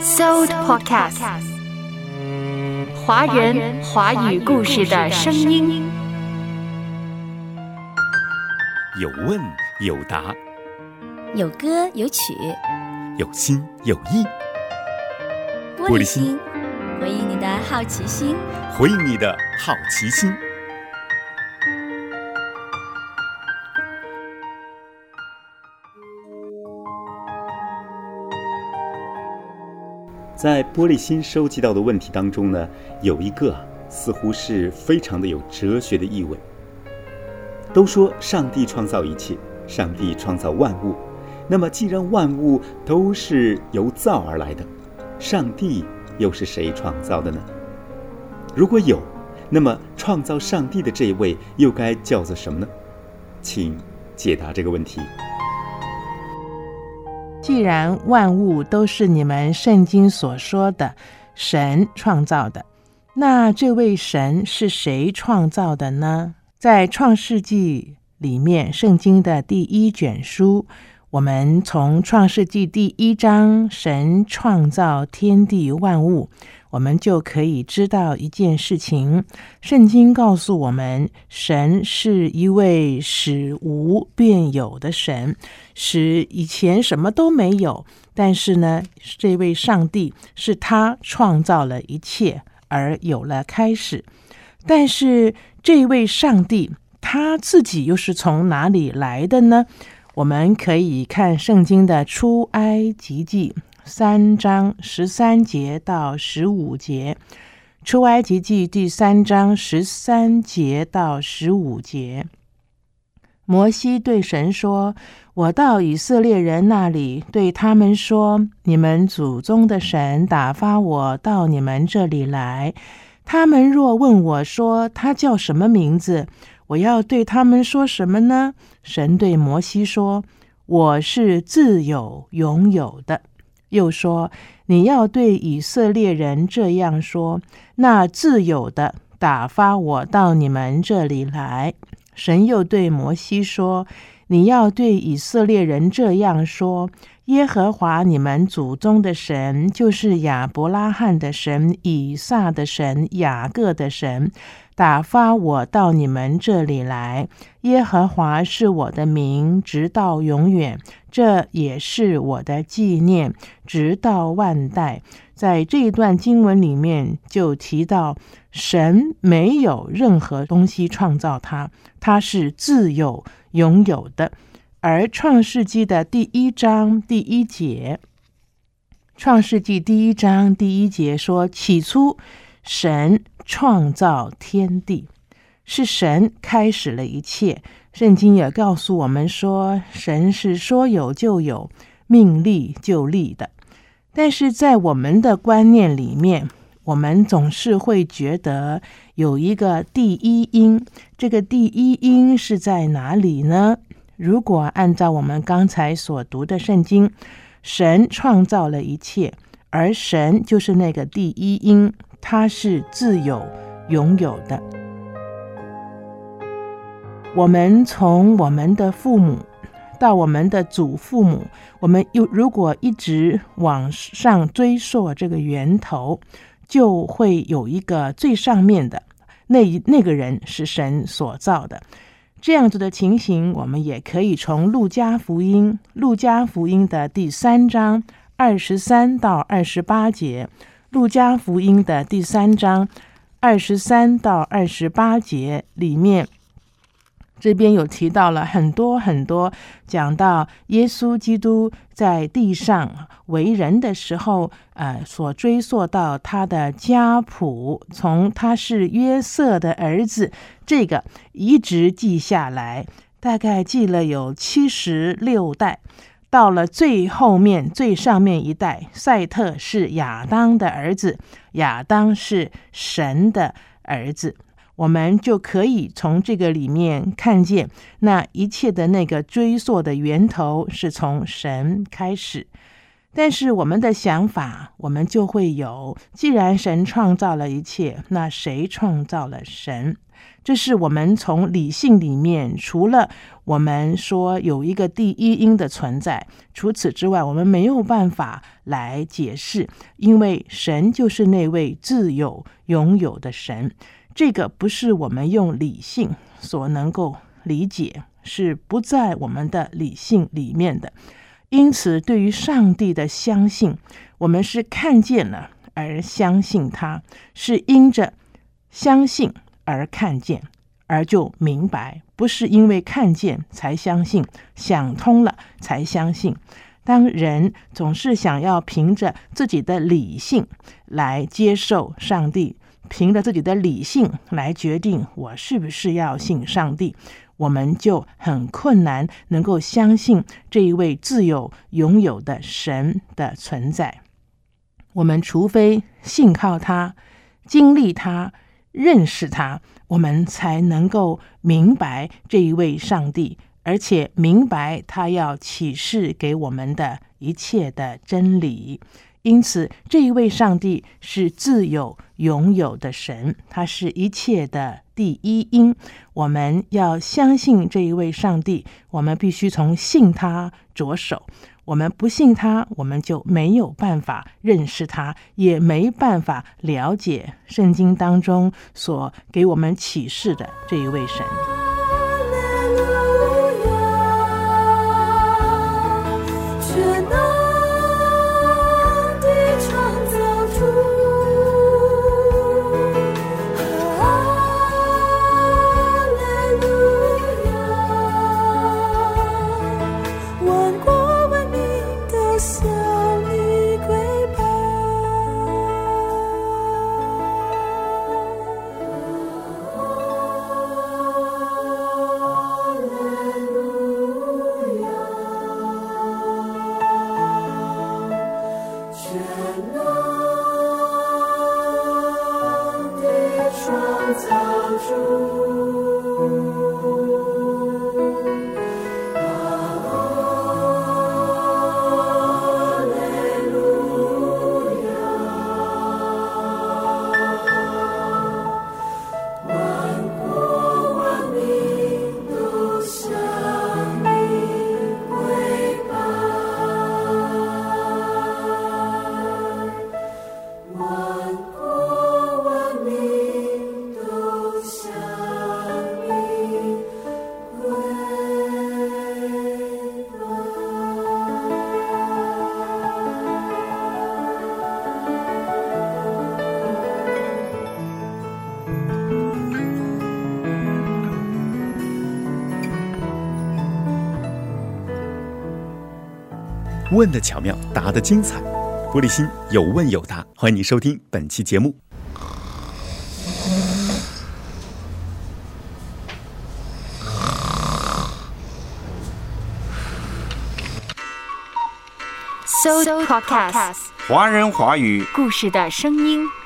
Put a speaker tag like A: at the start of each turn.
A: So Podcast，华人华语故事的声音。
B: 有问有答，
C: 有歌有曲，
B: 有心有意。
C: 玻璃心，回应你的好奇心。
B: 回应你的好奇心。在玻璃心收集到的问题当中呢，有一个似乎是非常的有哲学的意味。都说上帝创造一切，上帝创造万物。那么，既然万物都是由造而来的，上帝又是谁创造的呢？如果有，那么创造上帝的这一位又该叫做什么呢？请解答这个问题。
D: 既然万物都是你们圣经所说的神创造的，那这位神是谁创造的呢？在创世纪里面，圣经的第一卷书，我们从创世纪第一章神创造天地万物。我们就可以知道一件事情：圣经告诉我们，神是一位使无变有的神，使以前什么都没有。但是呢，这位上帝是他创造了一切，而有了开始。但是这位上帝他自己又是从哪里来的呢？我们可以看圣经的出埃及记。三章十三节到十五节，出埃及记第三章十三节到十五节。摩西对神说：“我到以色列人那里，对他们说：你们祖宗的神打发我到你们这里来。他们若问我说他叫什么名字，我要对他们说什么呢？”神对摩西说：“我是自有永有的。”又说：“你要对以色列人这样说：那自有的打发我到你们这里来。”神又对摩西说：“你要对以色列人这样说：耶和华你们祖宗的神，就是亚伯拉罕的神、以撒的神、雅各的神。”打发我到你们这里来，耶和华是我的名，直到永远。这也是我的纪念，直到万代。在这一段经文里面，就提到神没有任何东西创造他，他是自有拥有的。而创世纪的第一章第一节，创世纪第一章第一节说：“起初，神。”创造天地是神开始了一切。圣经也告诉我们说，神是说有就有，命立就立的。但是在我们的观念里面，我们总是会觉得有一个第一因。这个第一因是在哪里呢？如果按照我们刚才所读的圣经，神创造了一切，而神就是那个第一因。他是自有、拥有的。我们从我们的父母到我们的祖父母，我们又如果一直往上追溯这个源头，就会有一个最上面的那那个人是神所造的。这样子的情形，我们也可以从路加福音、路加福音的第三章二十三到二十八节。路加福音的第三章二十三到二十八节里面，这边有提到了很多很多，讲到耶稣基督在地上为人的时候，呃，所追溯到他的家谱，从他是约瑟的儿子，这个一直记下来，大概记了有七十六代。到了最后面最上面一代，赛特是亚当的儿子，亚当是神的儿子，我们就可以从这个里面看见，那一切的那个追溯的源头是从神开始。但是我们的想法，我们就会有，既然神创造了一切，那谁创造了神？这是我们从理性里面，除了我们说有一个第一因的存在，除此之外，我们没有办法来解释，因为神就是那位自有、拥有的神。这个不是我们用理性所能够理解，是不在我们的理性里面的。因此，对于上帝的相信，我们是看见了而相信他，是因着相信。而看见，而就明白，不是因为看见才相信，想通了才相信。当人总是想要凭着自己的理性来接受上帝，凭着自己的理性来决定我是不是要信上帝，我们就很困难能够相信这一位自有拥有的神的存在。我们除非信靠他，经历他。认识他，我们才能够明白这一位上帝，而且明白他要启示给我们的一切的真理。因此，这一位上帝是自有拥有的神，他是一切的第一因。我们要相信这一位上帝，我们必须从信他着手。我们不信他，我们就没有办法认识他，也没办法了解圣经当中所给我们启示的这一位神。
B: 问的巧妙，答的精彩，玻璃心有问有答，欢迎你收听本期节目。
A: So Podcast，
E: 华人华语
A: 故事的声音。